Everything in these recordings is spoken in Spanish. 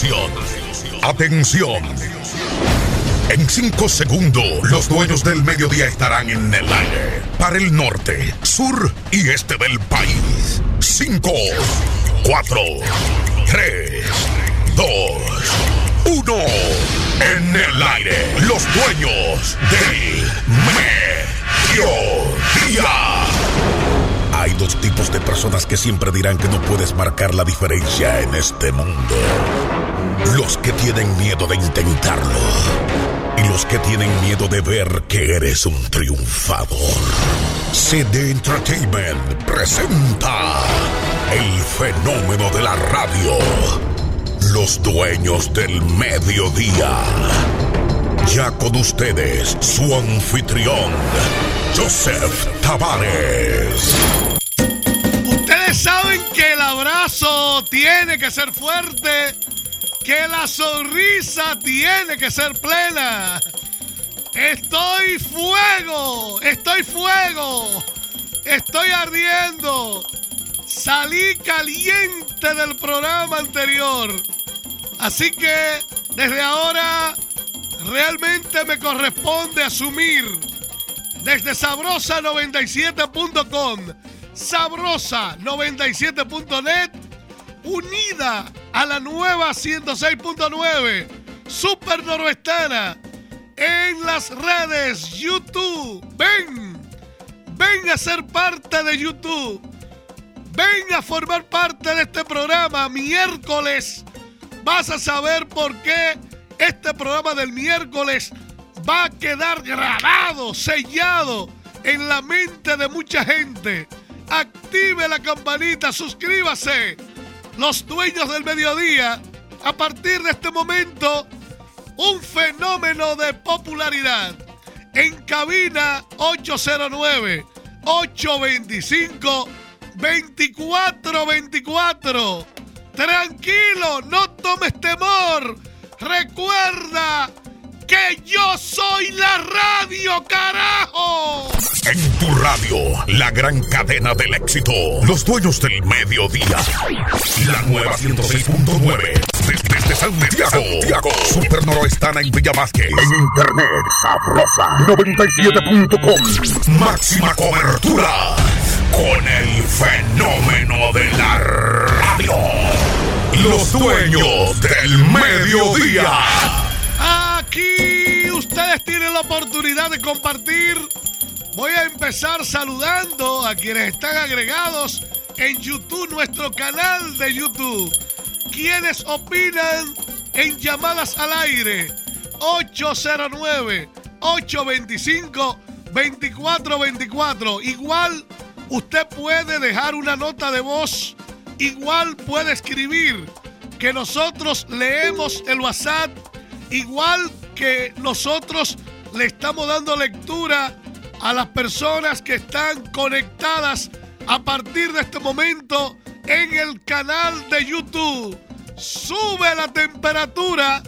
Atención. Atención. En cinco segundos, los dueños del mediodía estarán en el aire. Para el norte, sur y este del país. Cinco, cuatro, tres, dos, uno. En el aire, los dueños del mediodía. Hay dos tipos de personas que siempre dirán que no puedes marcar la diferencia en este mundo. Los que tienen miedo de intentarlo. Y los que tienen miedo de ver que eres un triunfador. CD Entertainment presenta el fenómeno de la radio. Los dueños del mediodía. Ya con ustedes, su anfitrión, Joseph Tavares. Ustedes saben que el abrazo tiene que ser fuerte, que la sonrisa tiene que ser plena. Estoy fuego, estoy fuego, estoy ardiendo. Salí caliente del programa anterior. Así que desde ahora realmente me corresponde asumir desde sabrosa97.com, sabrosa97.net, unida a la nueva 106.9, Super Noroestana, en las redes YouTube. Ven, ven a ser parte de YouTube. Ven a formar parte de este programa miércoles. Vas a saber por qué este programa del miércoles va a quedar grabado, sellado en la mente de mucha gente. Active la campanita, suscríbase. Los dueños del mediodía, a partir de este momento, un fenómeno de popularidad. En cabina 809 825 2424. Tranquilo, no tomes temor. Recuerda que yo soy la radio, carajo. En tu radio, la gran cadena del éxito. Los dueños del mediodía. La nueva 106.9. Desde, desde Santiago. Santiago. Super Noroestana en Villa Vázquez. En internet, sabrosa. 97.com. Máxima cobertura. Con el fenómeno de la radio. Los dueños del mediodía. Aquí tienen la oportunidad de compartir. Voy a empezar saludando a quienes están agregados en YouTube, nuestro canal de YouTube. Quienes opinan en llamadas al aire 809-825-2424. Igual usted puede dejar una nota de voz, igual puede escribir que nosotros leemos el WhatsApp igual que nosotros le estamos dando lectura a las personas que están conectadas a partir de este momento en el canal de YouTube. Sube la temperatura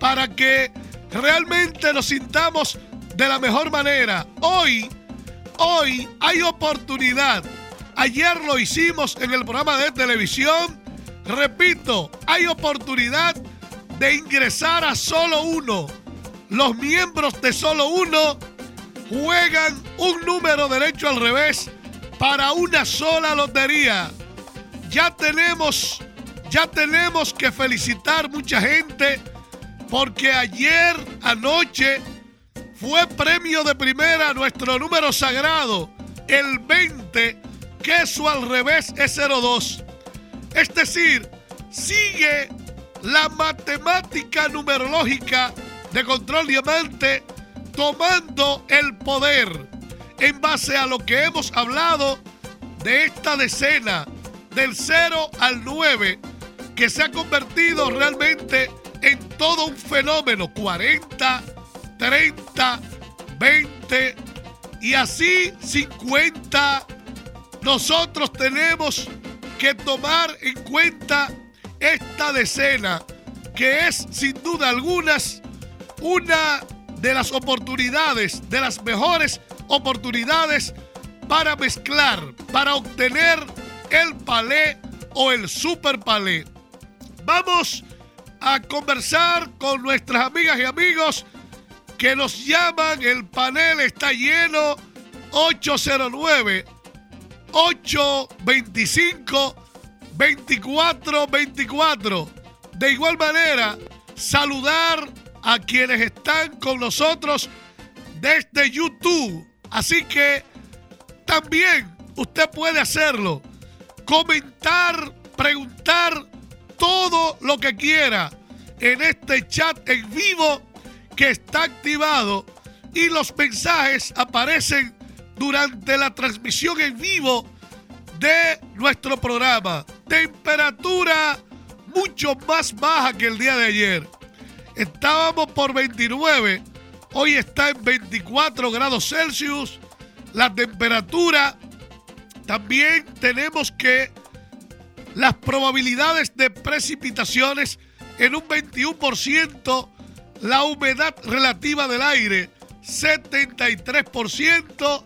para que realmente nos sintamos de la mejor manera. Hoy, hoy hay oportunidad. Ayer lo hicimos en el programa de televisión. Repito, hay oportunidad de ingresar a solo uno. Los miembros de solo uno juegan un número derecho al revés para una sola lotería. Ya tenemos, ya tenemos que felicitar mucha gente porque ayer anoche fue premio de primera nuestro número sagrado, el 20, que eso al revés es 02. Es decir, sigue la matemática numerológica de control diamante tomando el poder en base a lo que hemos hablado de esta decena del 0 al 9 que se ha convertido realmente en todo un fenómeno 40, 30, 20 y así 50 nosotros tenemos que tomar en cuenta esta decena, que es sin duda algunas una de las oportunidades, de las mejores oportunidades para mezclar, para obtener el palé o el super palé. Vamos a conversar con nuestras amigas y amigos que nos llaman. El panel está lleno. 809 825 2424. De igual manera, saludar a quienes están con nosotros desde YouTube. Así que también usted puede hacerlo. Comentar, preguntar todo lo que quiera en este chat en vivo que está activado y los mensajes aparecen durante la transmisión en vivo de nuestro programa. Temperatura mucho más baja que el día de ayer. Estábamos por 29, hoy está en 24 grados Celsius. La temperatura también tenemos que las probabilidades de precipitaciones en un 21%, la humedad relativa del aire 73%.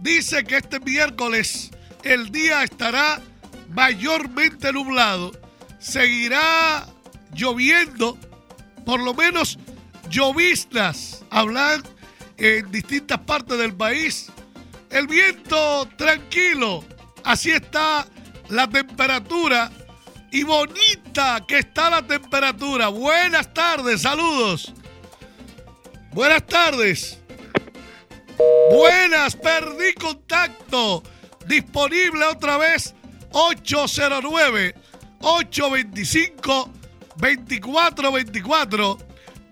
Dice que este miércoles el día estará mayormente nublado, seguirá lloviendo, por lo menos lloviznas, hablan en distintas partes del país. El viento tranquilo, así está la temperatura y bonita que está la temperatura. Buenas tardes, saludos. Buenas tardes. Buenas, perdí contacto. Disponible otra vez 809-825-2424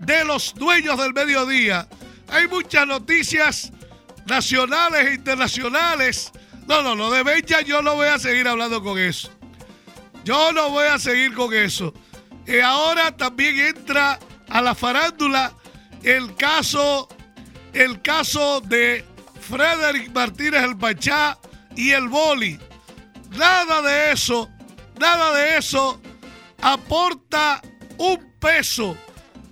de los dueños del mediodía. Hay muchas noticias nacionales e internacionales. No, no, no, de Benja yo no voy a seguir hablando con eso. Yo no voy a seguir con eso. Y ahora también entra a la farándula el caso, el caso de Frederick Martínez el Pachá y el Boli. Nada de eso, nada de eso aporta un peso.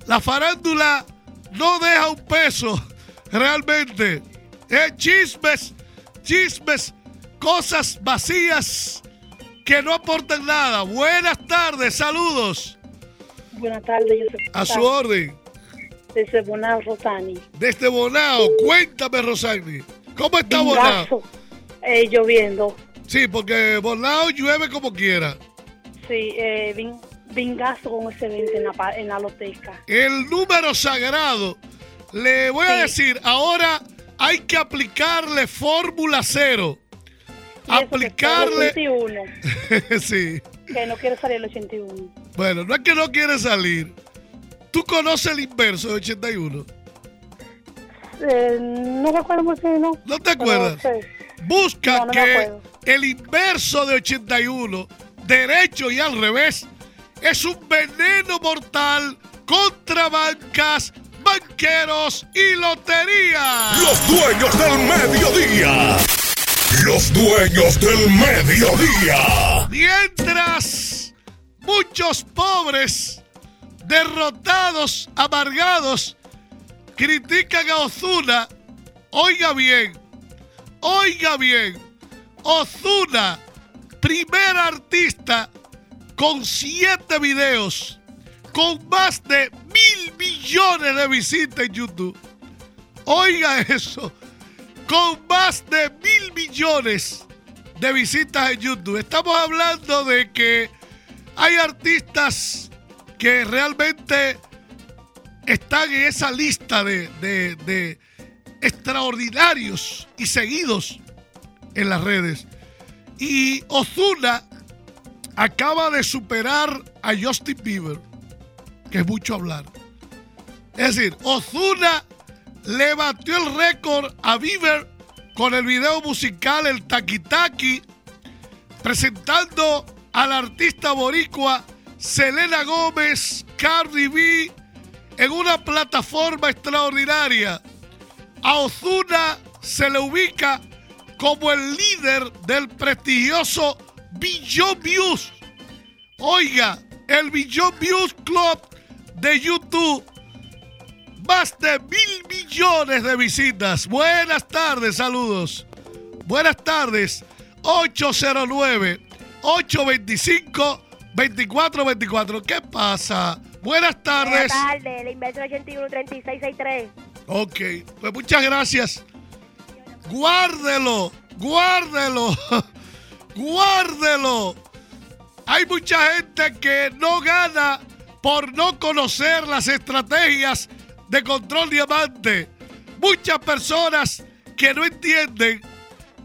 La farándula no deja un peso, realmente. Es chismes, chismes, cosas vacías que no aportan nada. Buenas tardes, saludos. Buenas tardes, yo soy A su orden. Desde Bonao, Rosani. Desde Bonao, cuéntame, Rosani. ¿Cómo está Bonao? Eh, lloviendo. Sí, porque Bonao llueve como quiera. Sí, eh, vin- vingazo con ese evento en la, en la loteca. El número sagrado. Le voy a decir, ahora hay que aplicarle fórmula cero. Que Aplicarle. el 81, sí. que no quiero salir el 81. Bueno, no es que no quiere salir. ¿Tú conoces el inverso de 81? Eh, no recuerdo muy bien, ¿no? ¿No te acuerdas? Busca No, no me que acuerdo. el inverso de 81, derecho y al revés, es un veneno mortal contra bancas, banqueros y loterías. Los dueños del mediodía. Los dueños del mediodía. Mientras muchos pobres, derrotados, amargados, critican a Ozuna, oiga bien, oiga bien, Ozuna, primer artista con siete videos, con más de mil millones de visitas en YouTube. Oiga eso, con más de mil millones de visitas en YouTube. Estamos hablando de que hay artistas que realmente están en esa lista de, de- de extraordinarios y seguidos en las redes. Y Ozuna acaba de superar a Justin Bieber, que es mucho hablar. Es decir, Ozuna le batió el récord a Bieber con el video musical El Taki Taki, presentando al artista boricua Selena Gómez, Cardi B, en una plataforma extraordinaria. A Ozuna se le ubica como el líder del prestigioso Billion Views. Oiga, el Billion Views Club de YouTube más de mil millones de visitas. Buenas tardes, saludos. Buenas tardes. 809-825-2424. ¿Qué pasa, Buenas tardes. Buenas tardes, la inversión 81 3663. Ok, pues muchas gracias. Guárdelo, guárdelo, guárdelo. Hay mucha gente que no gana por no conocer las estrategias de control diamante. Muchas personas que no entienden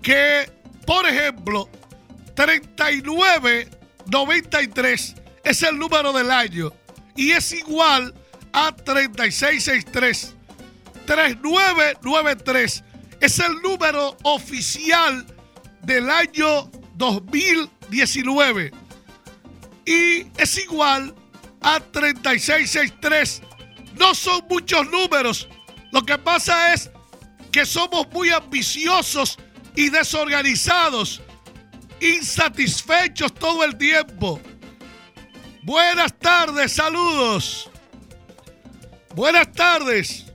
que, por ejemplo, 3993 es el número del año y es igual a 3663. 3993 es el número oficial del año 2019 y es igual a 3663. No son muchos números. Lo que pasa es que somos muy ambiciosos y desorganizados, insatisfechos todo el tiempo. Buenas tardes, saludos. Buenas tardes.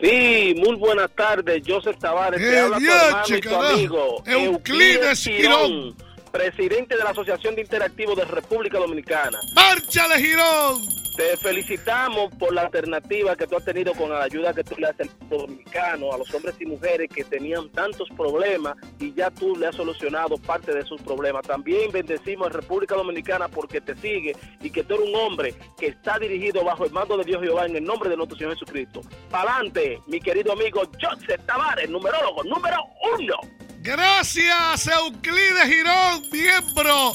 Sí, muy buenas tardes. Joseph Tavares, te Eh, habla tu hermano y tu amigo. Euclides Girón. presidente de la Asociación de Interactivos de República Dominicana. ¡Márchale, Girón! Te felicitamos por la alternativa que tú has tenido con la ayuda que tú le haces al dominicano, a los hombres y mujeres que tenían tantos problemas y ya tú le has solucionado parte de sus problemas. También bendecimos a República Dominicana porque te sigue y que tú eres un hombre que está dirigido bajo el mando de Dios Jehová en el nombre de nuestro Señor Jesucristo. Pa'lante, mi querido amigo Joseph Tavares, numerólogo número uno. Gracias, Euclides Girón, miembro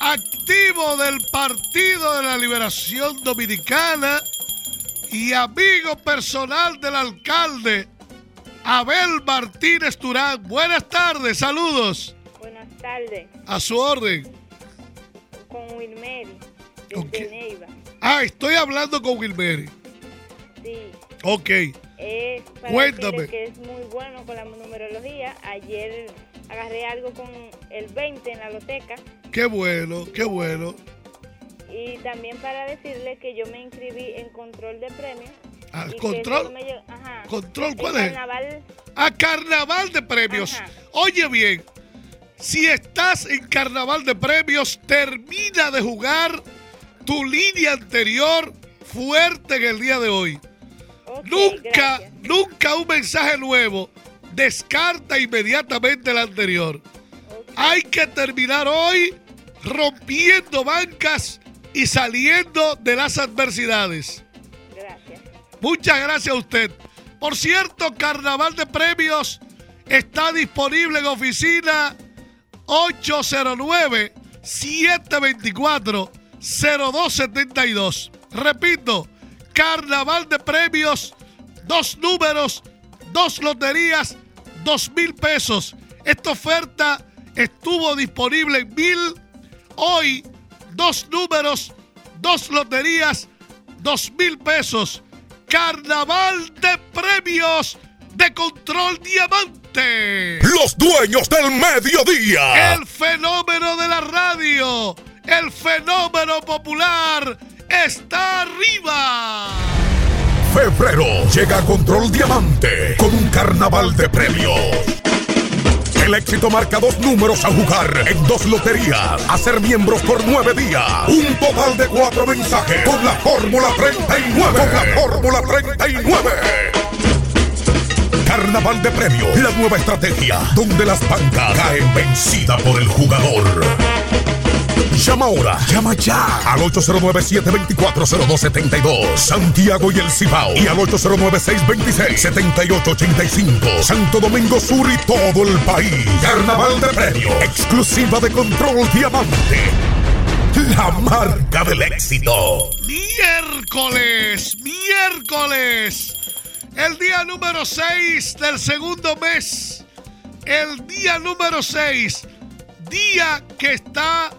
activo del Partido de la Liberación Dominicana y amigo personal del alcalde Abel Martínez Turán. Buenas tardes, saludos. Buenas tardes, A su orden. con Wilmeri, desde ¿Con qué? Neiva. Ah, estoy hablando con Wilmeri. Sí, Ok. Cuéntame. que es muy bueno con la numerología. Ayer agarré algo con el 20 en la loteca. Qué bueno, qué bueno. Y también para decirle que yo me inscribí en control de premios. Ah, ¿control? me ajá. ¿Control cuál es? carnaval, a Carnaval de Premios. Ajá. Oye bien, si estás en Carnaval de Premios, termina de jugar tu línea anterior fuerte en el día de hoy. nunca, gracias. nunca un mensaje nuevo. Descarta inmediatamente el anterior. Hay que terminar hoy rompiendo bancas y saliendo de las adversidades. gracias. Muchas gracias a usted. Por cierto, Carnaval de Premios está disponible en oficina 809-724-0272. Repito, Carnaval de Premios, dos números, dos loterías, dos mil pesos. Esta oferta estuvo disponible en mil. Hoy, dos números, dos loterías, dos mil pesos. Carnaval de premios de Control Diamante. Los dueños del mediodía. El fenómeno de la radio, el fenómeno popular está arriba. Febrero llega Control Diamante con un carnaval de premios. El éxito marca dos números a jugar en dos loterías. A ser miembros por nueve días. Un total de cuatro mensajes con la Fórmula 39. Con la Fórmula 39. Carnaval de premios. La nueva estrategia donde las bancas caen vencidas por el jugador. Llama ahora, llama ya al 809-724-0272. Santiago y el Cibao. Y al 809-626-7885. Santo Domingo Sur y todo el país. Carnaval de premios. Exclusiva de Control Diamante. La marca del éxito. Miércoles, miércoles. El día número 6 del segundo mes. El día número 6. Día que está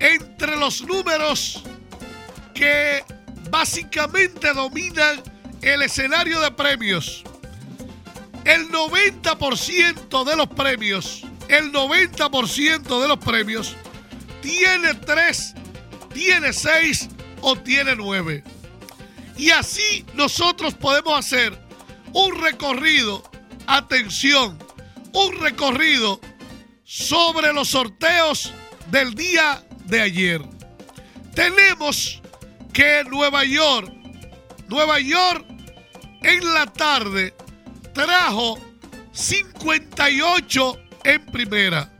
entre los números que básicamente dominan el escenario de premios. El 90% de los premios, el 90% de los premios tiene 3, tiene 6 o tiene 9. Y así nosotros podemos hacer un recorrido, atención, un recorrido sobre los sorteos del día de ayer. Tenemos que Nueva York, Nueva York en la tarde trajo 58 en primera.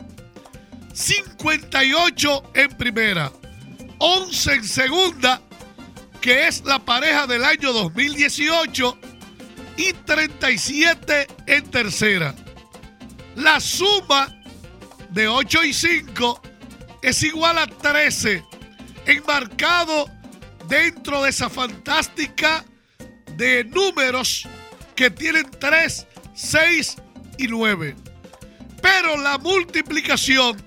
58 en primera. 11 en segunda, que es la pareja del año 2018. Y 37 en tercera. La suma de 8 y 5 es igual a 13, enmarcado dentro de esa fantástica de números que tienen 3, 6 y 9. Pero la multiplicación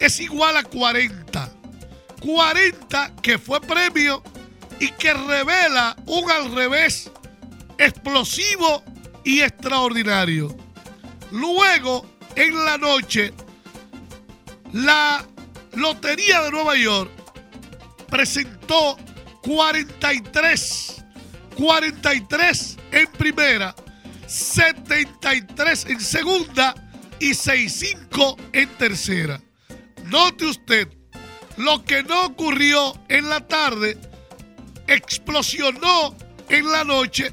es igual a 40. 40 que fue premio y que revela un al revés explosivo y extraordinario. Luego, en la noche, la Lotería de Nueva York presentó 43, 43 en primera, 73 en segunda y 65 en tercera. Note usted, lo que no ocurrió en la tarde explosionó en la noche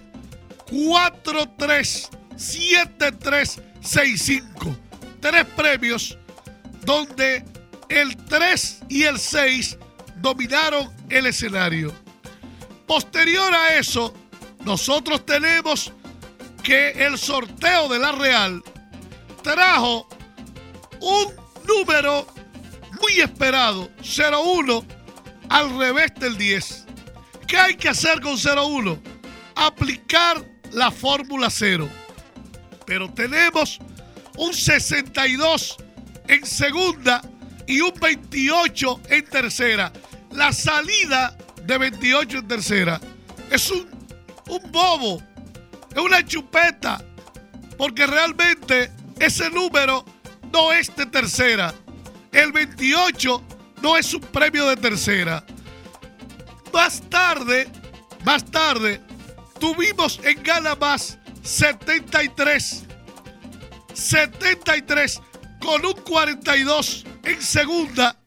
4-3, 7-3, 6-5. Tres premios donde el 3 y el 6 dominaron el escenario. Posterior a eso, nosotros tenemos que el sorteo de la Real trajo un número muy esperado, 01, al revés del 10. ¿Qué hay que hacer con 01? Aplicar la fórmula 0. Pero tenemos un 62 en segunda y un 28 en tercera. La salida de 28 en tercera es un, un bobo, es una chupeta, porque realmente ese número no es de tercera. El 28 no es un premio de tercera. Más tarde, más tarde, tuvimos en Gana Más 73. 73 con un 42 en segunda,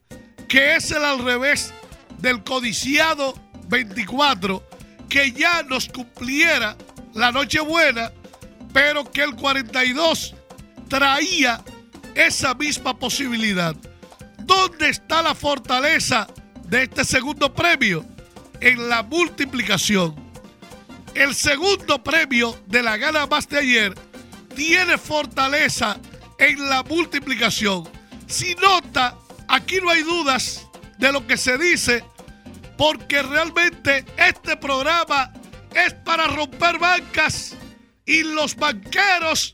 que es el al revés del codiciado 24, que ya nos cumpliera la Nochebuena, pero que el 42 traía esa misma posibilidad. ¿Dónde está la fortaleza de este segundo premio? En la multiplicación. El segundo premio de la gana más de ayer tiene fortaleza en la multiplicación. Si nota, aquí no hay dudas de lo que se dice, porque realmente este programa es para romper bancas y los banqueros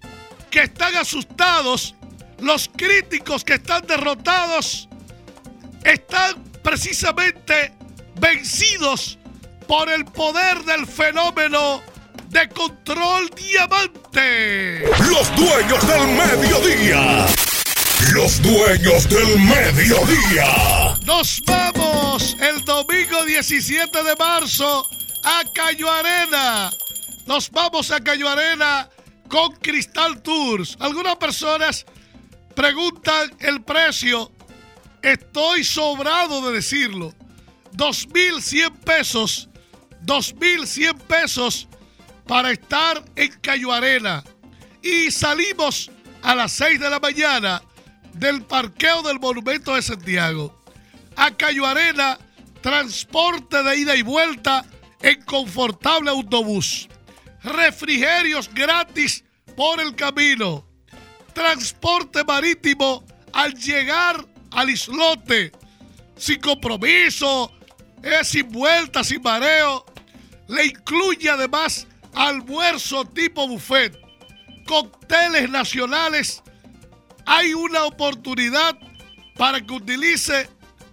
que están asustados, los críticos que están derrotados, están precisamente vencidos por el poder del fenómeno de control diamante. Los dueños del mediodía. Los dueños del mediodía. Nos vamos el domingo 17 de marzo a Cayo Arena. Nos vamos a Cayo Arena con Cristal Tours. Algunas personas preguntan el precio. Estoy sobrado de decirlo. 2.100 pesos. 2.100 pesos para estar en Cayo Arena. Y salimos a las 6 de la mañana del parqueo del Monumento de Santiago. A Cayo Arena, transporte de ida y vuelta en confortable autobús. Refrigerios gratis por el camino. Transporte marítimo al llegar al islote. Sin compromiso, es sin vuelta, sin mareo. Le incluye además almuerzo tipo buffet, cócteles nacionales, hay una oportunidad para que utilice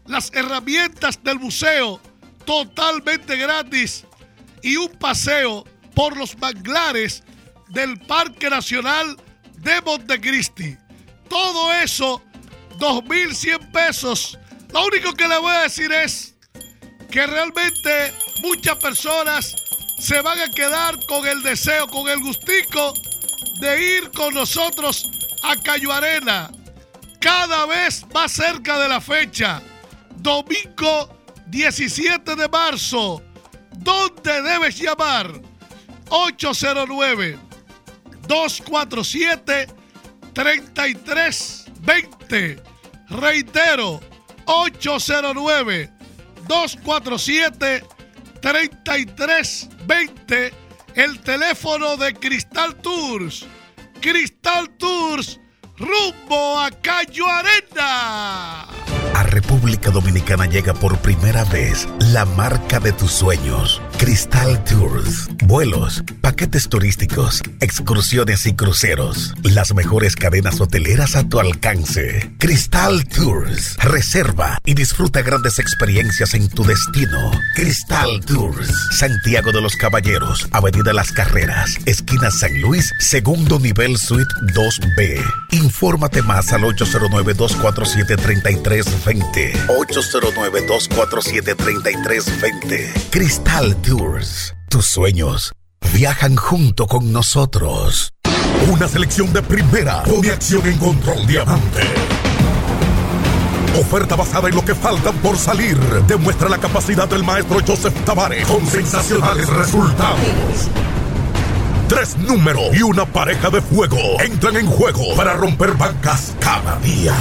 las herramientas del museo totalmente gratis y un paseo por los manglares del Parque Nacional de Montecristi. Todo eso, 2.100 pesos. Lo único que le voy a decir es que realmente muchas personas se van a quedar con el deseo, con el gustico de ir con nosotros a Cayo Arena. Cada vez más cerca de la fecha. Domingo 17 de marzo. ¿Dónde debes llamar? 809 247 3320. Reitero, 809 247 3320. El teléfono de Cristal Tours. Cristal Tours, rumbo a Cayo Arena. A República Dominicana llega por primera vez la marca de tus sueños, Cristal Tours. Vuelos, paquetes turísticos, excursiones y cruceros. Las mejores cadenas hoteleras a tu alcance. Cristal Tours. Reserva y disfruta grandes experiencias en tu destino. Cristal Tours. Santiago de los Caballeros, Avenida Las Carreras, esquina San Luis, segundo nivel Suite 2B. Infórmate más al 809 247 33 809-247-3320. Cristal Tours. Tus sueños viajan junto con nosotros. Una selección de primera pone acción en control diamante. Oferta basada en lo que faltan por salir. Demuestra la capacidad del maestro Joseph Tavares con sensacionales resultados. Tres números y una pareja de fuego entran en juego para romper bancas cada día.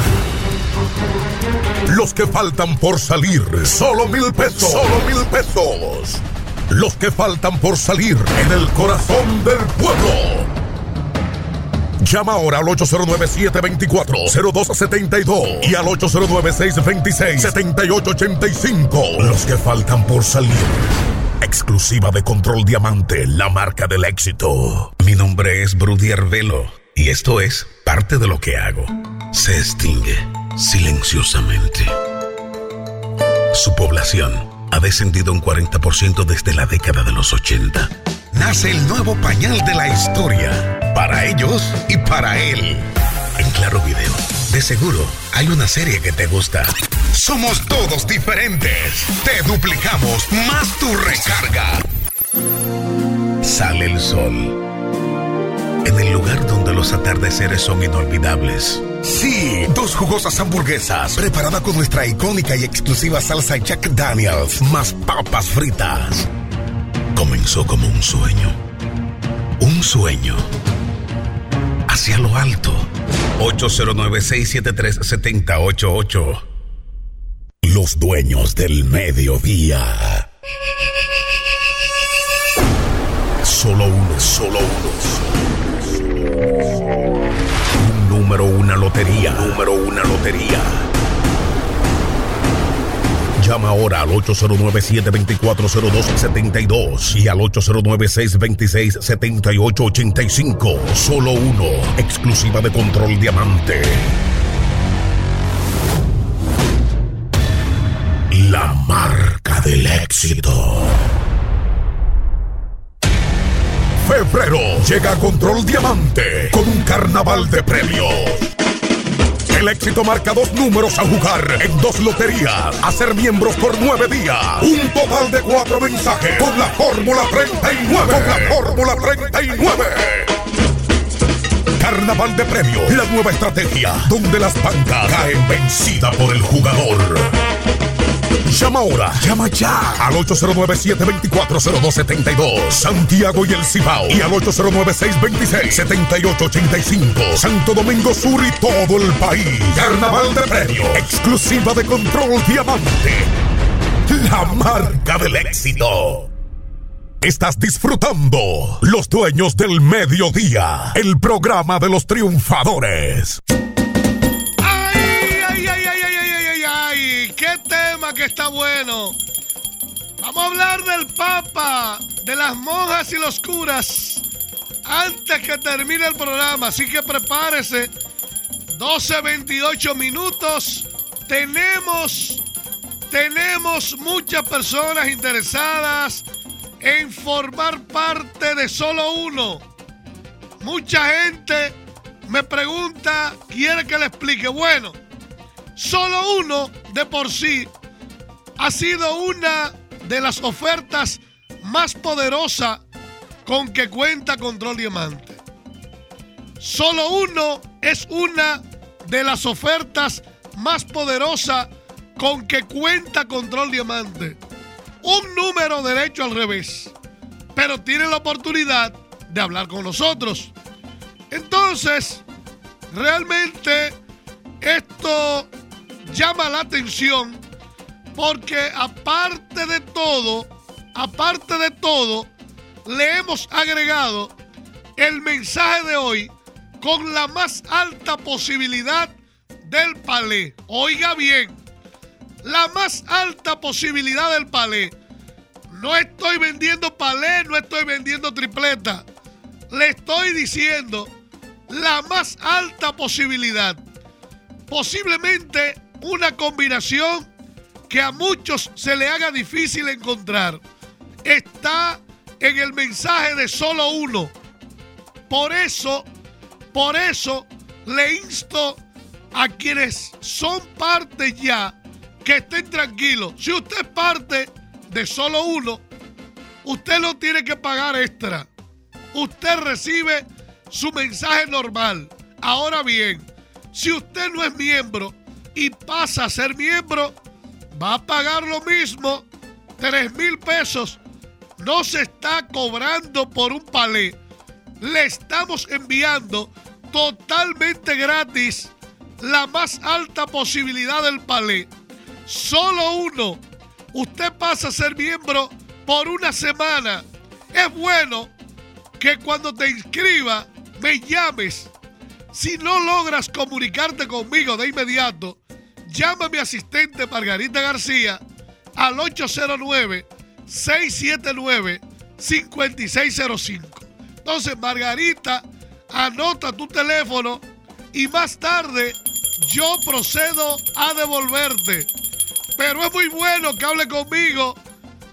Los que faltan por salir, solo mil pesos. Solo mil pesos. Los que faltan por salir en el corazón del pueblo. Llama ahora al 809-724-0272 y al 809-626-7885. Los que faltan por salir. Exclusiva de Control Diamante, la marca del éxito. Mi nombre es Brudier Velo y esto es parte de lo que hago. Se extingue silenciosamente. Su población ha descendido un 40% desde la década de los 80. Nace el nuevo pañal de la historia, para ellos y para él. En Claro Video, de seguro hay una serie que te gusta. Somos todos diferentes. Te duplicamos más tu recarga. Sale el sol. En el lugar donde los atardeceres son inolvidables Sí, dos jugosas hamburguesas preparada con nuestra icónica y exclusiva salsa Jack Daniels, más papas fritas. Comenzó como un sueño. Un sueño. Hacia lo alto. 809-673-7088. Los dueños del mediodía. Solo uno, solo uno número una lotería. Número una lotería. Llama ahora al 809-724-0272 y al 809-626-7885. Solo uno. Exclusiva de Control Diamante. La marca del éxito. Febrero llega Control Diamante con un carnaval de premios. El éxito marca dos números a jugar en dos loterías. A ser miembros por nueve días. Un total de cuatro mensajes con la Fórmula 39. Con la Fórmula 39. Carnaval de premios. La nueva estrategia donde las bancas caen vencida por el jugador. Llama ahora, llama ya al 809-724-0272. Santiago y el Cibao. Y al 809-626-7885. Santo Domingo Sur y todo el país. Carnaval de premio. Exclusiva de Control Diamante. La marca del éxito. Estás disfrutando Los Dueños del Mediodía, el programa de los triunfadores. Está bueno. Vamos a hablar del Papa, de las monjas y los curas, antes que termine el programa. Así que prepárese. 12, 28 minutos. Tenemos, tenemos muchas personas interesadas en formar parte de solo uno. Mucha gente me pregunta, quiere que le explique. Bueno, solo uno de por sí ha sido una de las ofertas más poderosas con que cuenta Control Diamante. Solo uno es una de las ofertas más poderosas con que cuenta Control Diamante. un número derecho al revés, pero tiene la oportunidad de hablar con nosotros. Entonces, realmente esto llama la atención porque aparte de todo, aparte de todo, le hemos agregado el mensaje de hoy con la más alta posibilidad del palé. Oiga bien, la más alta posibilidad del palé. No estoy vendiendo palé, no estoy vendiendo tripleta. Le estoy diciendo la más alta posibilidad. Posiblemente una combinación que a muchos se le haga difícil encontrar. Está en el mensaje de solo uno. Por eso, por eso le insto a quienes son parte ya que estén tranquilos. Si usted es parte de solo uno, usted no tiene que pagar extra. Usted recibe su mensaje normal. Ahora bien, si usted no es miembro y pasa a ser miembro, va a pagar lo mismo, 3 mil pesos. No se está cobrando por un palé. Le estamos enviando totalmente gratis la más alta posibilidad del palé. Solo uno. Usted pasa a ser miembro por una semana. Es bueno que cuando te inscriba me llames. Si no logras comunicarte conmigo de inmediato, llama a mi asistente Margarita García al 809-679-5605. Entonces, Margarita, anota tu teléfono y más tarde yo procedo a devolverte. Pero es muy bueno que hable conmigo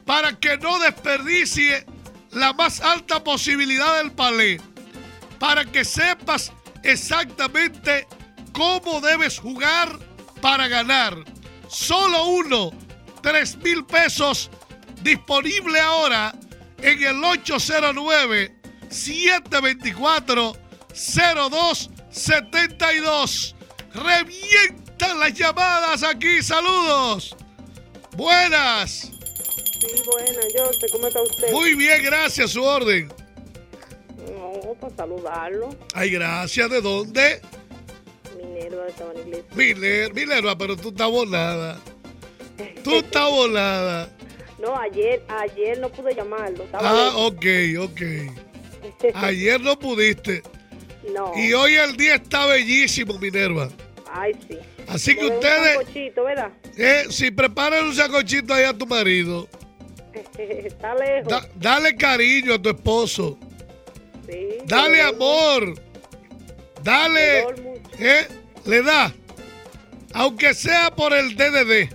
para que no desperdicie la más alta posibilidad del palé. Para que sepas exactamente cómo debes jugar para ganar. Solo uno, tres mil pesos disponible ahora en el 809-724-0272. Revientan las llamadas aquí. Saludos. Buenas. Sí, buenas, yo ¿cómo está usted? Muy bien, gracias. Su orden. No, para saludarlo. Ay, gracias. ¿De dónde? Iglesia. Miner, Minerva, pero tú estás volada. Tú estás volada. No, ayer, ayer no pude llamarlo. Estaba Ah, ok, ok. Ayer no pudiste. No. Y hoy el día está bellísimo, Minerva. Ay, sí. Así que veo un ustedes, sancochito, ¿verdad? eh, si preparan un sacochito ahí a tu marido, está lejos. da- dale cariño a tu esposo. sí. Dale amor. Le Dale, eh, le da. Aunque sea por el DDD.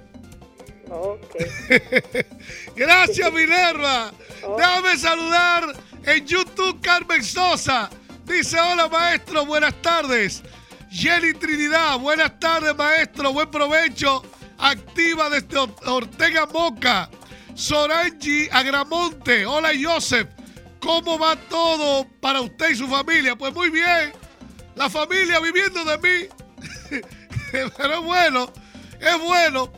Ok. Gracias, Minerva. Oh. Déjame saludar en YouTube Carmen Sosa. Dice, hola maestro, buenas tardes. Jenny Trinidad, buenas tardes maestro, buen provecho. Activa desde Or- Ortega Moca. Sorangi Agramonte, hola Joseph. ¿Cómo va todo para usted y su familia? Pues muy bien. La familia viviendo de mí. Pero es bueno, es bueno.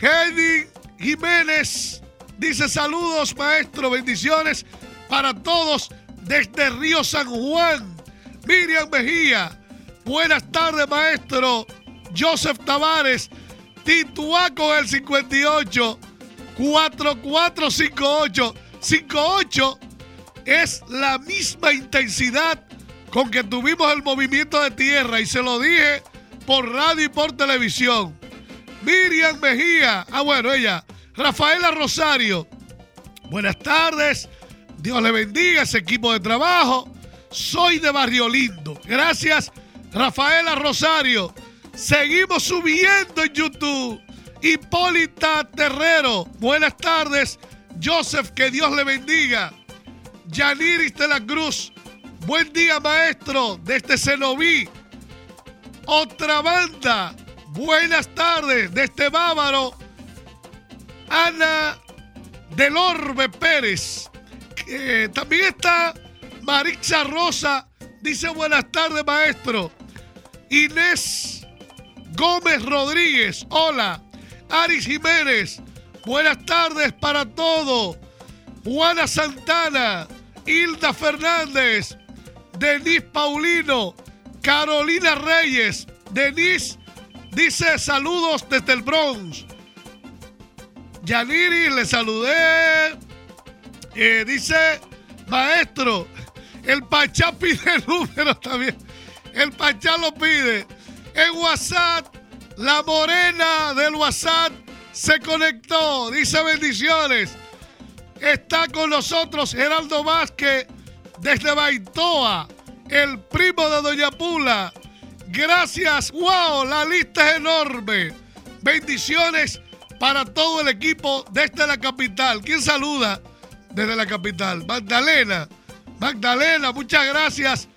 Henry Jiménez dice saludos maestro, bendiciones para todos desde Río San Juan. Miriam Mejía, buenas tardes maestro. Joseph Tavares, Tituá con el 58, 4458, 58 es la misma intensidad con que tuvimos el movimiento de tierra y se lo dije por radio y por televisión. Miriam Mejía. Ah, bueno, ella. Rafaela Rosario. Buenas tardes. Dios le bendiga ese equipo de trabajo. Soy de Barrio Lindo. Gracias, Rafaela Rosario. Seguimos subiendo en YouTube. Hipólita Terrero. Buenas tardes. Joseph, que Dios le bendiga. Yaniris de la Cruz. Buen día, maestro. Desde Cenoví. Otra banda. Buenas tardes. Desde Bávaro. Ana del Orbe Pérez. Eh, también está Marixa Rosa. Dice buenas tardes, maestro. Inés Gómez Rodríguez. Hola. Aris Jiménez. Buenas tardes para todos. Juana Santana, Hilda Fernández, Denise Paulino, Carolina Reyes. Denise dice saludos desde el Bronx. Yaniri, le saludé. Eh, dice, maestro, el Pachá pide número también. El Pachá lo pide. En WhatsApp, la morena del WhatsApp se conectó. Dice bendiciones. Está con nosotros Geraldo Vázquez desde Baitoa, el primo de Doña Pula. Gracias, wow, la lista es enorme. Bendiciones para todo el equipo desde la capital. ¿Quién saluda desde la capital? Magdalena. Magdalena, muchas gracias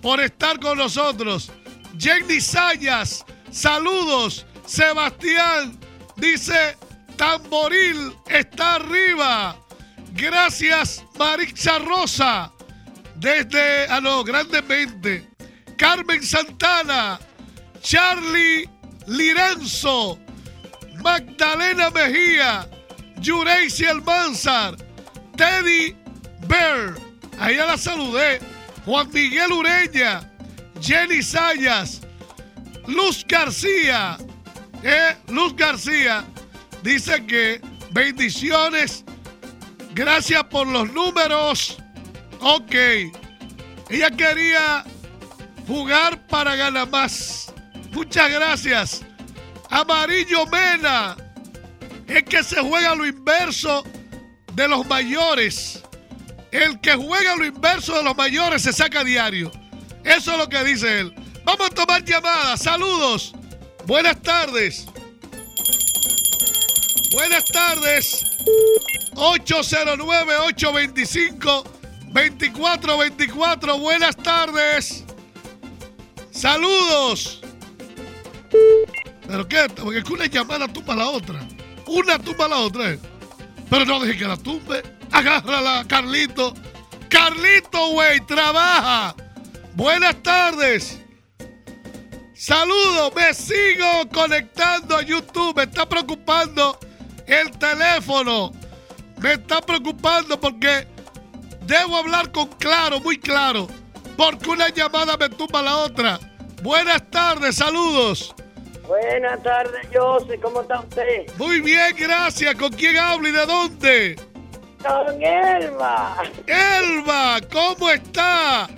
por estar con nosotros. Jenny Sayas, saludos. Sebastián dice, Tamboril está arriba. Gracias, Marixa Rosa. Desde, ah no, grandemente. Carmen Santana, Charlie Liranzo, Magdalena Mejía, Yureisi Almanzar, Teddy Bear, ahí ya la saludé, Juan Miguel Ureña, Jenny Sayas, Luz García, eh, Luz García dice que bendiciones, gracias por los números, ok, ella quería jugar para ganar más, muchas gracias. Amarillo Mena. Es que se juega lo inverso de los mayores. El que juega lo inverso de los mayores se saca diario. Eso es lo que dice él. Vamos a tomar llamadas. Saludos. Buenas tardes. Buenas tardes. 809-825-2424. Buenas tardes. Saludos. ¿Pero qué? Porque es que una llamada tumba a la otra. Una tumba la otra. ¿eh? Pero no deje que la tumbe. Agárrala, Carlito. Carlito, güey, trabaja. Buenas tardes. Saludos, me sigo conectando a YouTube. Me está preocupando el teléfono. Me está preocupando porque debo hablar con claro, muy claro. Porque una llamada me tumba la otra. Buenas tardes, saludos. Buenas tardes, José. ¿Cómo está usted? Muy bien, gracias. ¿Con quién hablo y de dónde? Con Elba. Elba, ¿cómo está?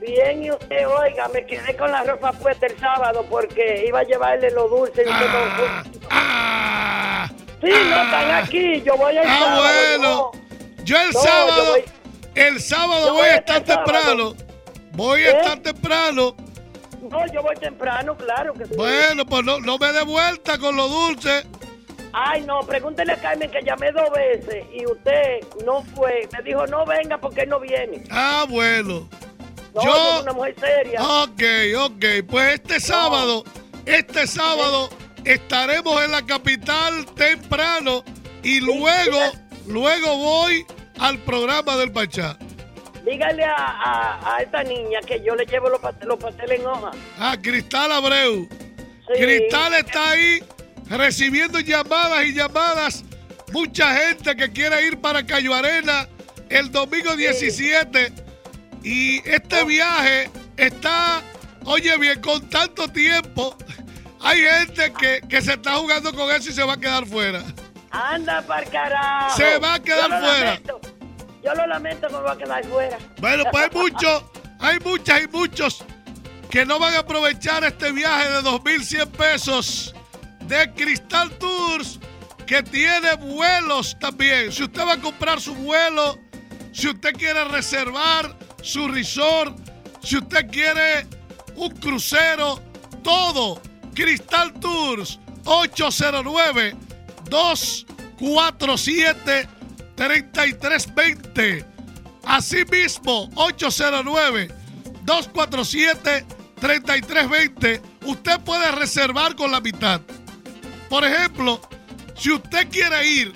Bien, y usted, oiga, me quedé con la ropa puesta el sábado porque iba a llevarle lo dulce y usted Ah, no ah, Sí, no están ah. aquí. Yo voy a Ah, bueno. Yo el No, sábado, yo voy- el sábado voy voy a este estar temprano. Voy a ¿Eh? estar temprano. No, yo voy temprano, claro que sí. Bueno, pues no, no me dé vuelta con lo dulce. Ay, no, pregúntele a Carmen que llamé dos veces y usted no fue. Me dijo, no venga porque él no viene. Ah, bueno. No, Yo- soy una mujer seria. Ok, ok. Pues este sábado, este sábado estaremos en la capital temprano y luego, luego voy al programa del Pachá. Dígale a, a- a esta niña que yo le llevo los, pasteles, los pasteles en hoja. Ah, Cristal Abreu. Sí. Cristal está ahí recibiendo llamadas y llamadas. Mucha gente que quiere ir para Cayo Arena el domingo 17. Y este viaje está, oye bien, con tanto tiempo. Hay gente que, que se está jugando con eso y se va a quedar fuera. Anda para carajo. Se va a quedar fuera. lamento. Yo lo lamento, me voy a quedar fuera. Bueno, pues hay muchos, hay muchas y muchos que no van a aprovechar este viaje de 2.100 pesos de Cristal Tours que tiene vuelos también. Si usted va a comprar su vuelo, si usted quiere reservar su resort, si usted quiere un crucero, todo. Cristal Tours 809 247 3320. Asimismo, 809-247-3320. Usted puede reservar con la mitad. Por ejemplo, si usted quiere ir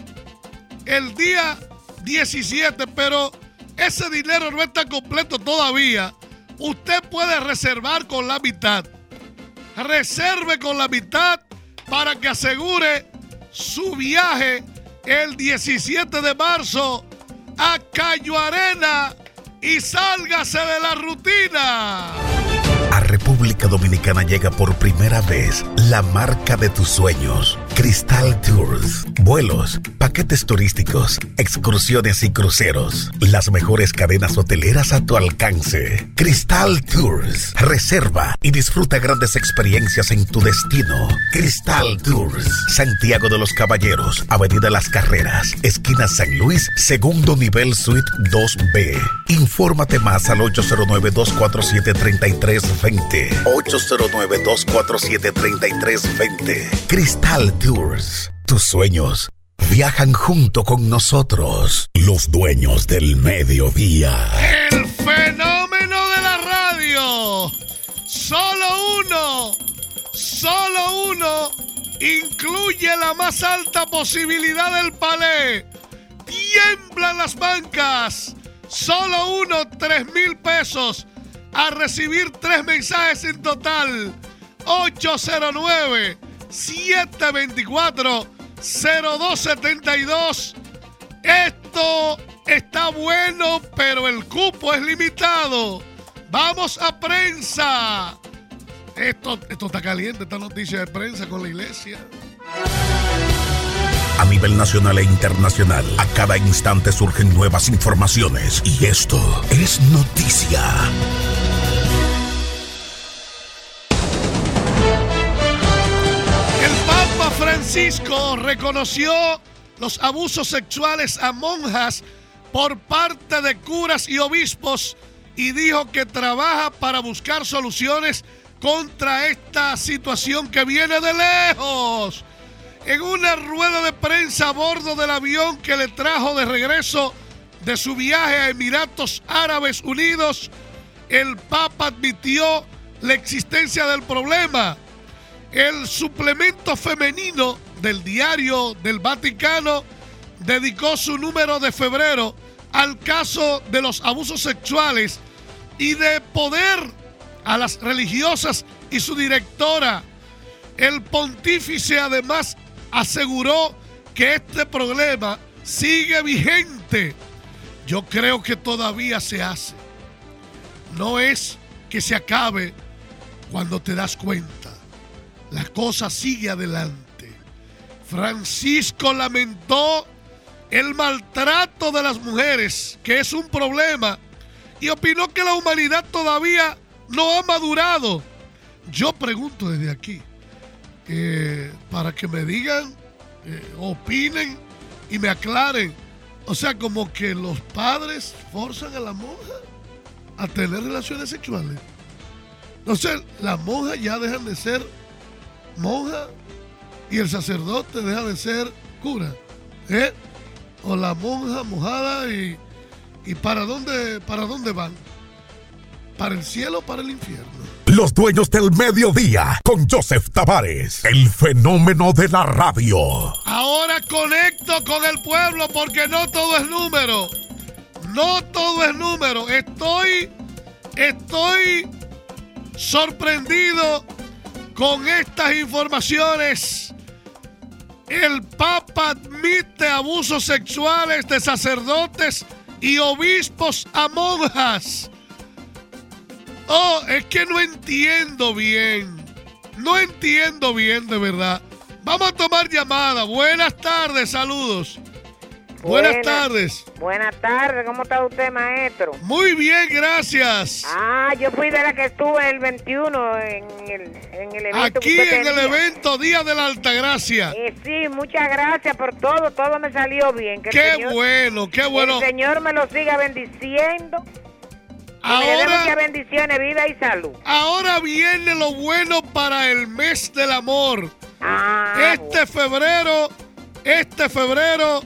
el día 17, pero ese dinero no está completo todavía, usted puede reservar con la mitad. Reserve con la mitad para que asegure su viaje el 17 de marzo a Cayo Arena y sálgase de la rutina. A República Dominicana llega por primera vez la marca de tus sueños, Cristal Tours. Vuelos, paquetes turísticos, excursiones y cruceros. Las mejores cadenas hoteleras a tu alcance. Cristal Tours. Reserva y disfruta grandes experiencias en tu destino. Cristal Tours. Santiago de los Caballeros, Avenida Las Carreras, esquina San Luis, segundo nivel suite 2B. Infórmate más al 809-247-3320. 809-247-3320. Cristal Tours. Tus sueños viajan junto con nosotros. Los dueños del mediodía. El fenómeno de la radio. Solo uno. Solo uno. Incluye la más alta posibilidad del palé. Tiemblan las bancas. Solo uno, tres mil pesos. A recibir tres mensajes en total. 809 724 0272. Esto está bueno, pero el cupo es limitado. Vamos a prensa. Esto, esto está caliente, esta noticia de prensa con la iglesia. A nivel nacional e internacional, a cada instante surgen nuevas informaciones y esto es noticia. Francisco reconoció los abusos sexuales a monjas por parte de curas y obispos y dijo que trabaja para buscar soluciones contra esta situación que viene de lejos. En una rueda de prensa a bordo del avión que le trajo de regreso de su viaje a Emiratos Árabes Unidos, el Papa admitió la existencia del problema. El suplemento femenino del diario del Vaticano dedicó su número de febrero al caso de los abusos sexuales y de poder a las religiosas y su directora. El pontífice además aseguró que este problema sigue vigente. Yo creo que todavía se hace. No es que se acabe cuando te das cuenta. La cosa sigue adelante. Francisco lamentó el maltrato de las mujeres, que es un problema, y opinó que la humanidad todavía no ha madurado. Yo pregunto desde aquí, eh, para que me digan, eh, opinen y me aclaren. O sea, como que los padres forzan a la monja a tener relaciones sexuales. Entonces, las monjas ya dejan de ser monja y el sacerdote deja de ser cura. ¿eh? O la monja mojada y, y para dónde para dónde van? ¿Para el cielo o para el infierno? Los dueños del mediodía con Joseph Tavares, el fenómeno de la radio. Ahora conecto con el pueblo porque no todo es número. No todo es número. Estoy estoy sorprendido con estas informaciones. El Papa admite abusos sexuales de sacerdotes y obispos a monjas. Oh, es que no entiendo bien. No entiendo bien, de verdad. Vamos a tomar llamada. Buenas tardes, saludos. Buenas, Buenas. tardes. Buenas tardes, ¿cómo está usted, maestro? Muy bien, gracias. Ah, yo fui de la que estuve el 21 en el, en el evento. Aquí que usted en el evento Día de la Altagracia. Eh, sí, muchas gracias por todo, todo me salió bien. Que el Qué Señor- bueno, qué bueno. El Señor me lo siga bendiciendo. Que dé muchas Ahora, bendiciones, vida y salud. ahora viene lo bueno para el mes del amor. Ah, Este febrero, este febrero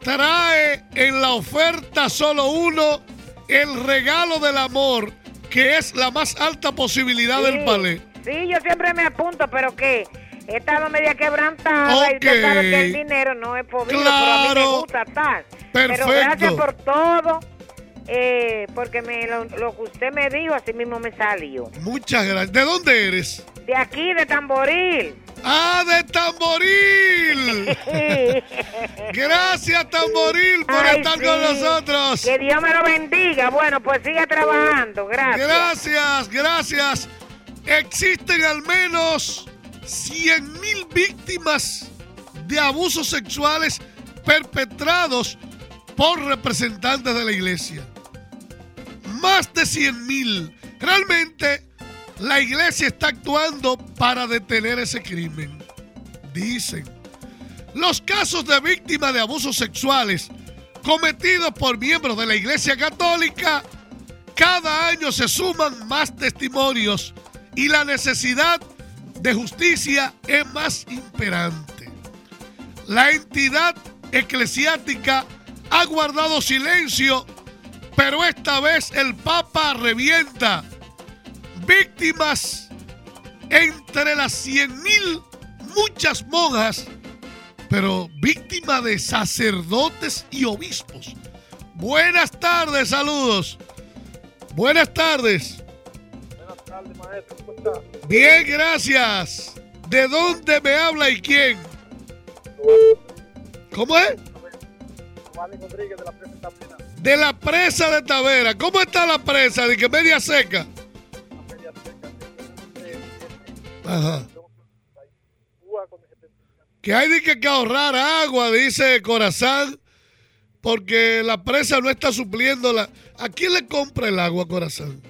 trae en la oferta solo uno el regalo del amor, que es la más alta posibilidad del palé. Sí, yo siempre me apunto, pero que he estado media quebrantada y usted Ok. sabe que el dinero no es por pero a mí me Claro. gusta estar. Perfecto. Pero gracias por todo, eh, porque me, lo, lo que usted me dijo, así mismo me salió. Muchas gracias. ¿De dónde eres? De aquí, de Tamboril. ¡Ah, de Tamboril! Gracias, Tamboril, por Ay, estar sí. con nosotros. Que Dios me lo bendiga. Bueno, pues siga trabajando. Gracias. Gracias, gracias. Existen al menos 100 mil víctimas de abusos sexuales perpetrados por representantes de la iglesia. Más de 100 mil. Realmente la iglesia está actuando para detener ese crimen. Dicen. Los casos de víctimas de abusos sexuales cometidos por miembros de la iglesia católica cada año se suman más testimonios y la necesidad de justicia es más imperante. La entidad eclesiástica ha guardado silencio, pero esta vez el Papa revienta. Víctimas entre las 100 mil, muchas monjas, pero víctima de sacerdotes y obispos. Buenas tardes, saludos. Buenas tardes. Buenas tardes, maestro. ¿Cómo está? Bien, gracias. ¿De dónde me habla y quién? ¿Cómo es? Giovanni Rodríguez de la Presa Tablina. De la presa de Tavera. ¿Cómo está la presa? De que media seca. Ajá. Que hay de que, ahorrar agua, dice Corazán, porque la presa no está supliendo la. ¿A quién le compra el agua, Corazán?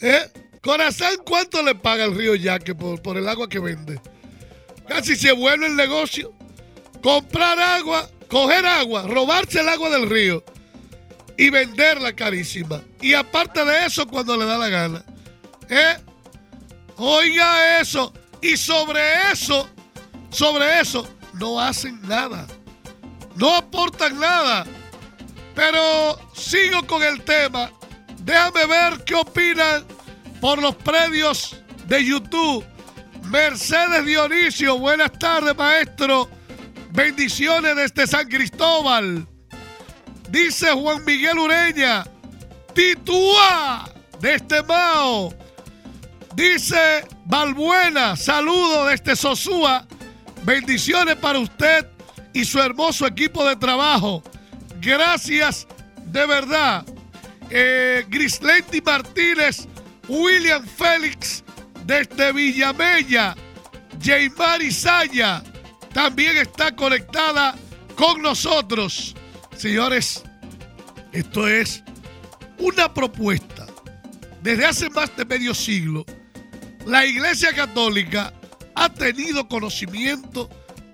¿Eh? Corazán, ¿cuánto le paga el río Yaque por, por el agua que vende? Casi se vuelve el negocio. Comprar agua, coger agua, robarse el agua del río y venderla carísima. Y aparte de eso, cuando le da la gana. ¿Eh? Oiga eso. Y sobre eso, sobre eso, no hacen nada. No aportan nada. Pero sigo con el tema. Déjame ver qué opinan por los predios de YouTube. Mercedes Dionisio, buenas tardes, maestro. Bendiciones desde San Cristóbal. Dice Juan Miguel Ureña. Titúa desde Mao. Dice Balbuena, saludo desde Sosúa. Bendiciones para usted y su hermoso equipo de trabajo. Gracias de verdad. Eh, Martínez, William Félix desde Villamella, Jaymar Isaya también está conectada con nosotros. Señores, esto es una propuesta. Desde hace más de medio siglo, la Iglesia Católica ha tenido conocimiento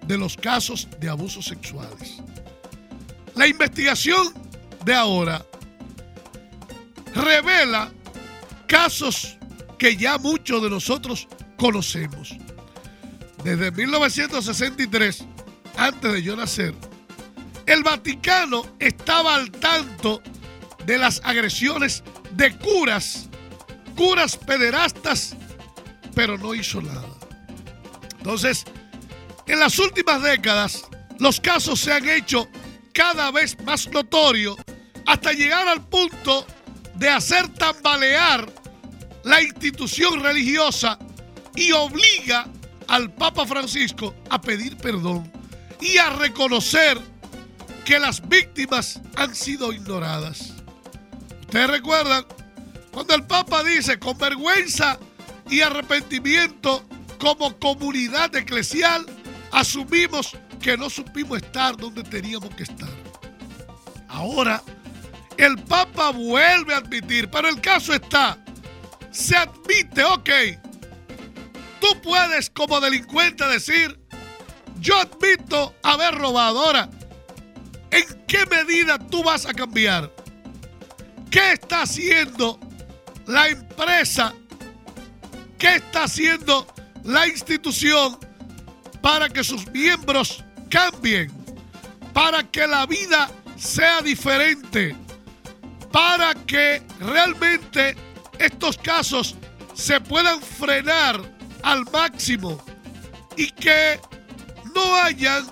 de los casos de abusos sexuales. La investigación de ahora revela casos que ya muchos de nosotros conocemos. Desde 1963, antes de yo nacer, el Vaticano estaba al tanto de las agresiones de curas, curas pederastas, pero no hizo nada. Entonces, en las últimas décadas, los casos se han hecho cada vez más notorios hasta llegar al punto de hacer tambalear la institución religiosa y obliga al Papa Francisco a pedir perdón y a reconocer que las víctimas han sido ignoradas. Ustedes recuerdan cuando el Papa dice con vergüenza y arrepentimiento como comunidad eclesial asumimos que no supimos estar donde teníamos que estar. Ahora el Papa vuelve a admitir, pero el caso está, se admite, ok, tú puedes como delincuente decir, yo admito haber robado. Ahora, ¿en qué medida tú vas a cambiar? ¿Qué está haciendo la empresa? ¿Qué está haciendo la institución para que sus miembros cambien? Para que la vida sea diferente. Para que realmente estos casos se puedan frenar al máximo y que no hayan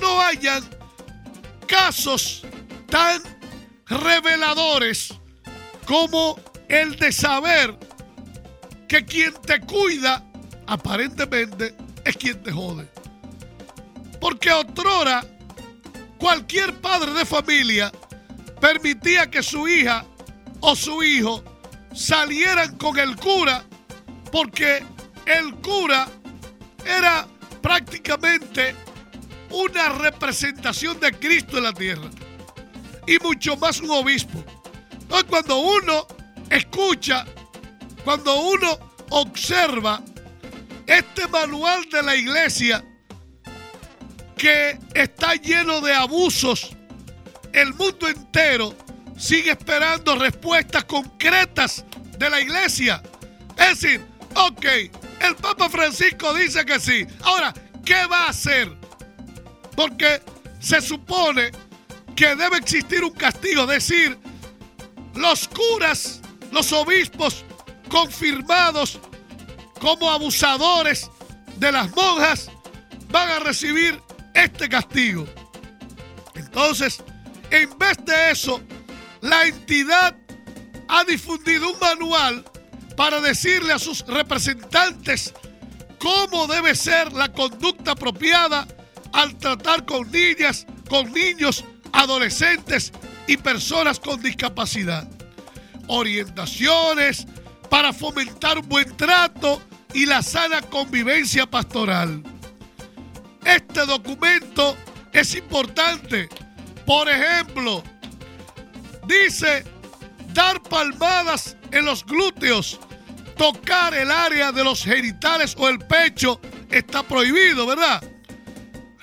no hayan casos tan reveladores como el de saber que quien te cuida aparentemente es quien te jode. Porque otrora cualquier padre de familia permitía que su hija o su hijo salieran con el cura porque el cura era prácticamente una representación de Cristo en la tierra y mucho más un obispo. Entonces cuando uno escucha, cuando uno observa este manual de la iglesia que está lleno de abusos, el mundo entero sigue esperando respuestas concretas de la iglesia. Es decir, ok, el Papa Francisco dice que sí. Ahora, ¿qué va a hacer? Porque se supone que debe existir un castigo, es decir, los curas, los obispos confirmados como abusadores de las monjas van a recibir este castigo. Entonces, en vez de eso, la entidad ha difundido un manual para decirle a sus representantes cómo debe ser la conducta apropiada al tratar con niñas, con niños, adolescentes y personas con discapacidad. Orientaciones para fomentar un buen trato y la sana convivencia pastoral. Este documento es importante. Por ejemplo, dice dar palmadas en los glúteos, tocar el área de los genitales o el pecho está prohibido, ¿verdad?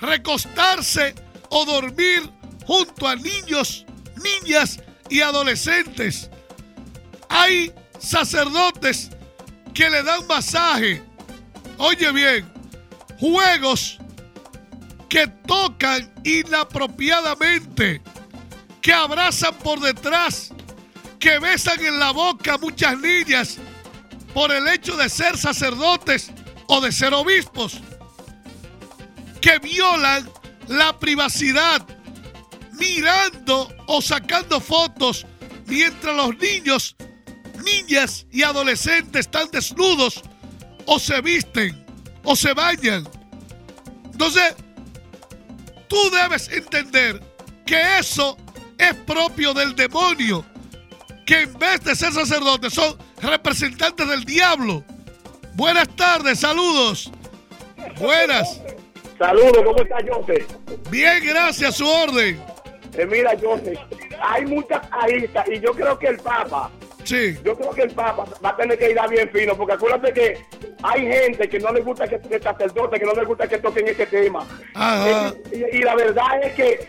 Recostarse o dormir junto a niños, niñas y adolescentes. Hay sacerdotes que le dan masaje. Oye bien, juegos que tocan inapropiadamente, que abrazan por detrás, que besan en la boca a muchas niñas por el hecho de ser sacerdotes o de ser obispos, que violan la privacidad mirando o sacando fotos mientras los niños, niñas y adolescentes están desnudos o se visten o se bañan. Entonces, tú debes entender que eso es propio del demonio, que en vez de ser sacerdotes son representantes del diablo. Buenas tardes, saludos. Buenas. Saludos, ¿cómo está José? Bien, gracias, su orden. Eh, mira, José, hay muchas aristas y yo creo que el Papa, Sí. yo creo que el Papa va a tener que ir a bien fino, porque acuérdate que hay gente que no le gusta que que sacerdote, que no le gusta que toquen este tema. Ajá. Y, y la verdad es que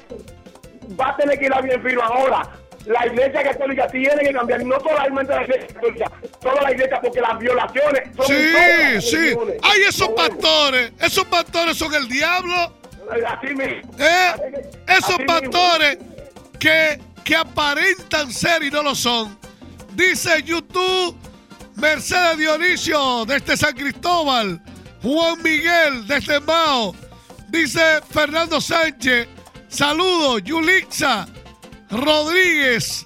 va a tener que ir a bien fino ahora. La iglesia católica tiene que cambiar, no solamente la iglesia católica, toda la iglesia, porque las violaciones son Sí, sí. religiones. Ay, esos pastores, esos pastores son el diablo. Así mismo. ¿eh? Esos Así mismo. pastores que, que aparentan ser y no lo son. Dice YouTube, Mercedes Dionisio desde San Cristóbal, Juan Miguel desde Mao. Dice Fernando Sánchez, saludos, Yulixa, Rodríguez,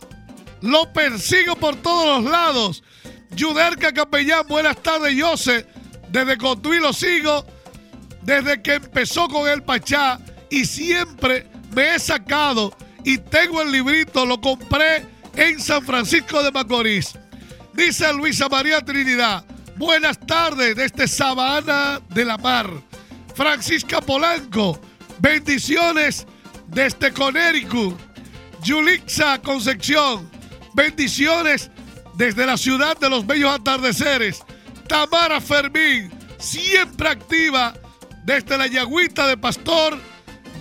lo persigo por todos los lados. Yuderca Capellán, buenas tardes, Jose. Desde Cotuí lo sigo desde que empezó con el Pachá y siempre me he sacado y tengo el librito, lo compré en San Francisco de Macorís. Dice Luisa María Trinidad, buenas tardes desde Sabana de la Mar. Francisca Polanco, bendiciones desde Connecticut. Yulixa Concepción, bendiciones desde la ciudad de los bellos atardeceres. Tamara Fermín, siempre activa desde la Yagüita de Pastor.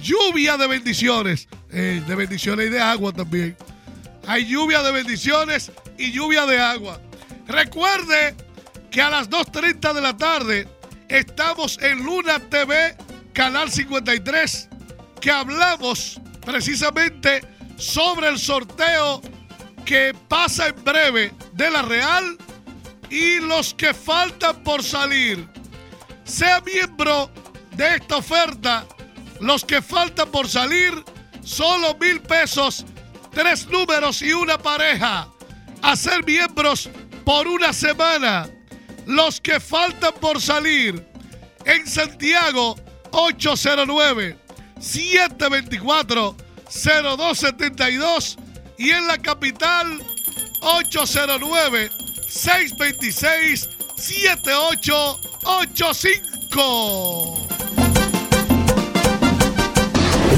Lluvia de bendiciones. Eh, de bendiciones y de agua también. Hay lluvia de bendiciones y lluvia de agua. Recuerde que a las 2.30 de la tarde estamos en Luna TV, Canal 53, que hablamos precisamente sobre el sorteo que pasa en breve de la Real y los que faltan por salir. Sea miembro de esta oferta. Los que faltan por salir, solo mil pesos, tres números y una pareja. A ser miembros por una semana. Los que faltan por salir, en Santiago, 809. 724-0272 y en la capital 809-626-7885.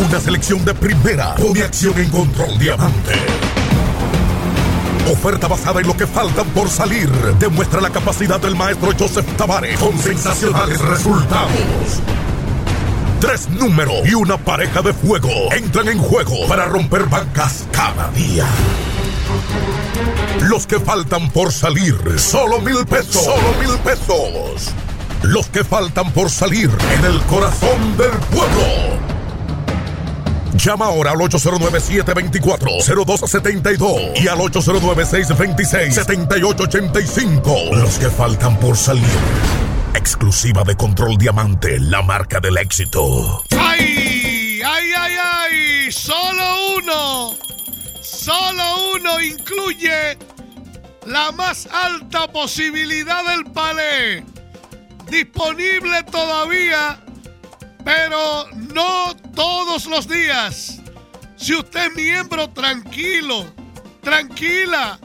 Una selección de primera pone acción en control diamante. Oferta basada en lo que faltan por salir. Demuestra la capacidad del maestro Joseph Tavares con sensacionales resultados. Tres números y una pareja de fuego entran en juego para romper bancas cada día. Los que faltan por salir, solo mil pesos. Solo mil pesos. Los que faltan por salir en el corazón del pueblo. Llama ahora al 809-724-0272 y al 809-626-7885. Los que faltan por salir. Exclusiva de Control Diamante, la marca del éxito. ¡Ay! ¡Ay, ay, ay! Solo uno. Solo uno incluye la más alta posibilidad del palé. Disponible todavía, pero no todos los días. Si usted es miembro, tranquilo, tranquila.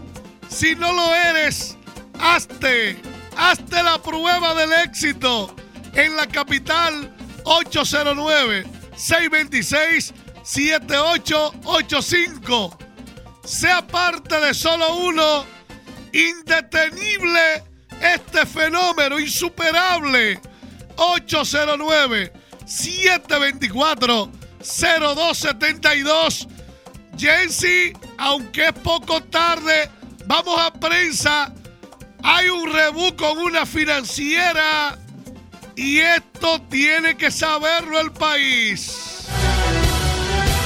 Si no lo eres, hazte, hazte la prueba del éxito en la capital 809-626-7885. Sea parte de solo uno, indetenible este fenómeno insuperable. 809 724 0272. Jensi, aunque es poco tarde, vamos a prensa. Hay un rebú con una financiera y esto tiene que saberlo el país.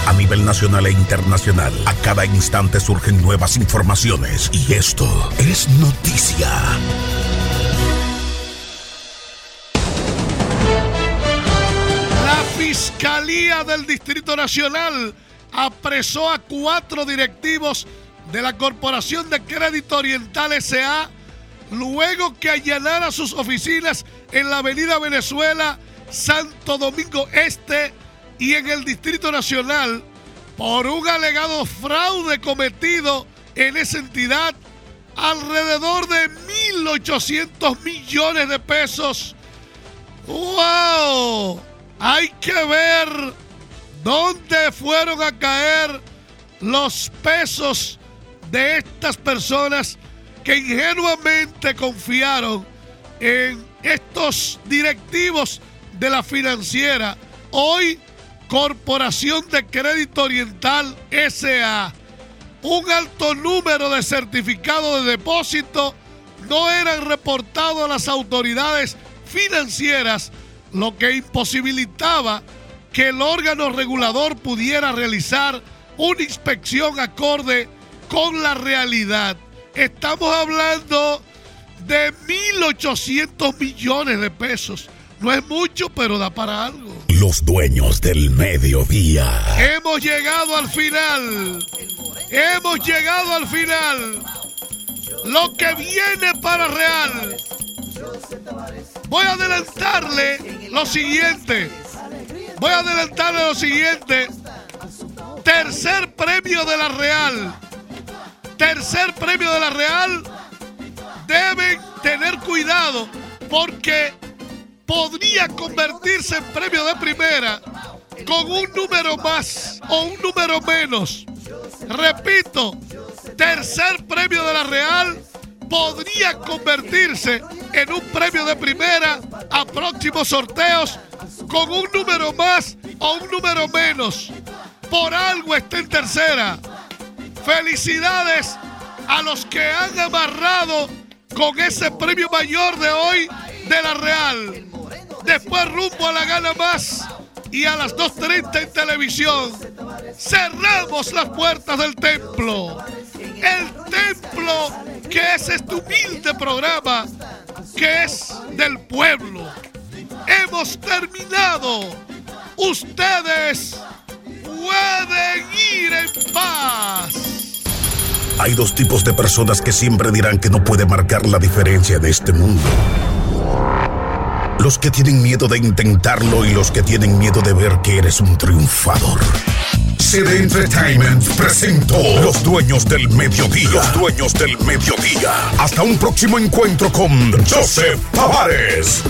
A nivel nacional e internacional, a cada instante surgen nuevas informaciones y esto es noticia. Fiscalía del Distrito Nacional apresó a cuatro directivos de la Corporación de Crédito Oriental SA luego que allanara sus oficinas en la Avenida Venezuela, Santo Domingo Este y en el Distrito Nacional por un alegado fraude cometido en esa entidad alrededor de 1.800 millones de pesos. ¡Wow! Hay que ver dónde fueron a caer los pesos de estas personas que ingenuamente confiaron en estos directivos de la financiera. Hoy, Corporación de Crédito Oriental SA. Un alto número de certificados de depósito no eran reportados a las autoridades financieras, lo que imposibilitaba que el órgano regulador pudiera realizar una inspección acorde con la realidad. Estamos hablando de 1.800 millones de pesos. No es mucho, pero da para algo. Los dueños del mediodía. Hemos llegado al final. Hemos llegado al final. Lo que viene para Real. Voy a adelantarle lo siguiente. Voy a adelantarle lo siguiente. Tercer premio de la Real. Tercer premio de la Real. Deben tener cuidado porque podría convertirse en premio de primera con un número más o un número menos. Repito, tercer premio de la Real podría convertirse en un premio de primera a próximos sorteos con un número más o un número menos. Por algo está en tercera. Felicidades a los que han amarrado con ese premio mayor de hoy de la Real. Después rumbo a la gana más y a las 2.30 en televisión. Cerramos las puertas del templo. El templo que es este humilde programa que es del pueblo. Hemos terminado. Ustedes pueden ir en paz. Hay dos tipos de personas que siempre dirán que no puede marcar la diferencia de este mundo. los que tienen miedo de intentarlo y los que tienen miedo de ver que eres un triunfador. CD Entertainment presentó Los Dueños del Mediodía. Los Dueños del Mediodía. Hasta un próximo encuentro con Joseph Tavares.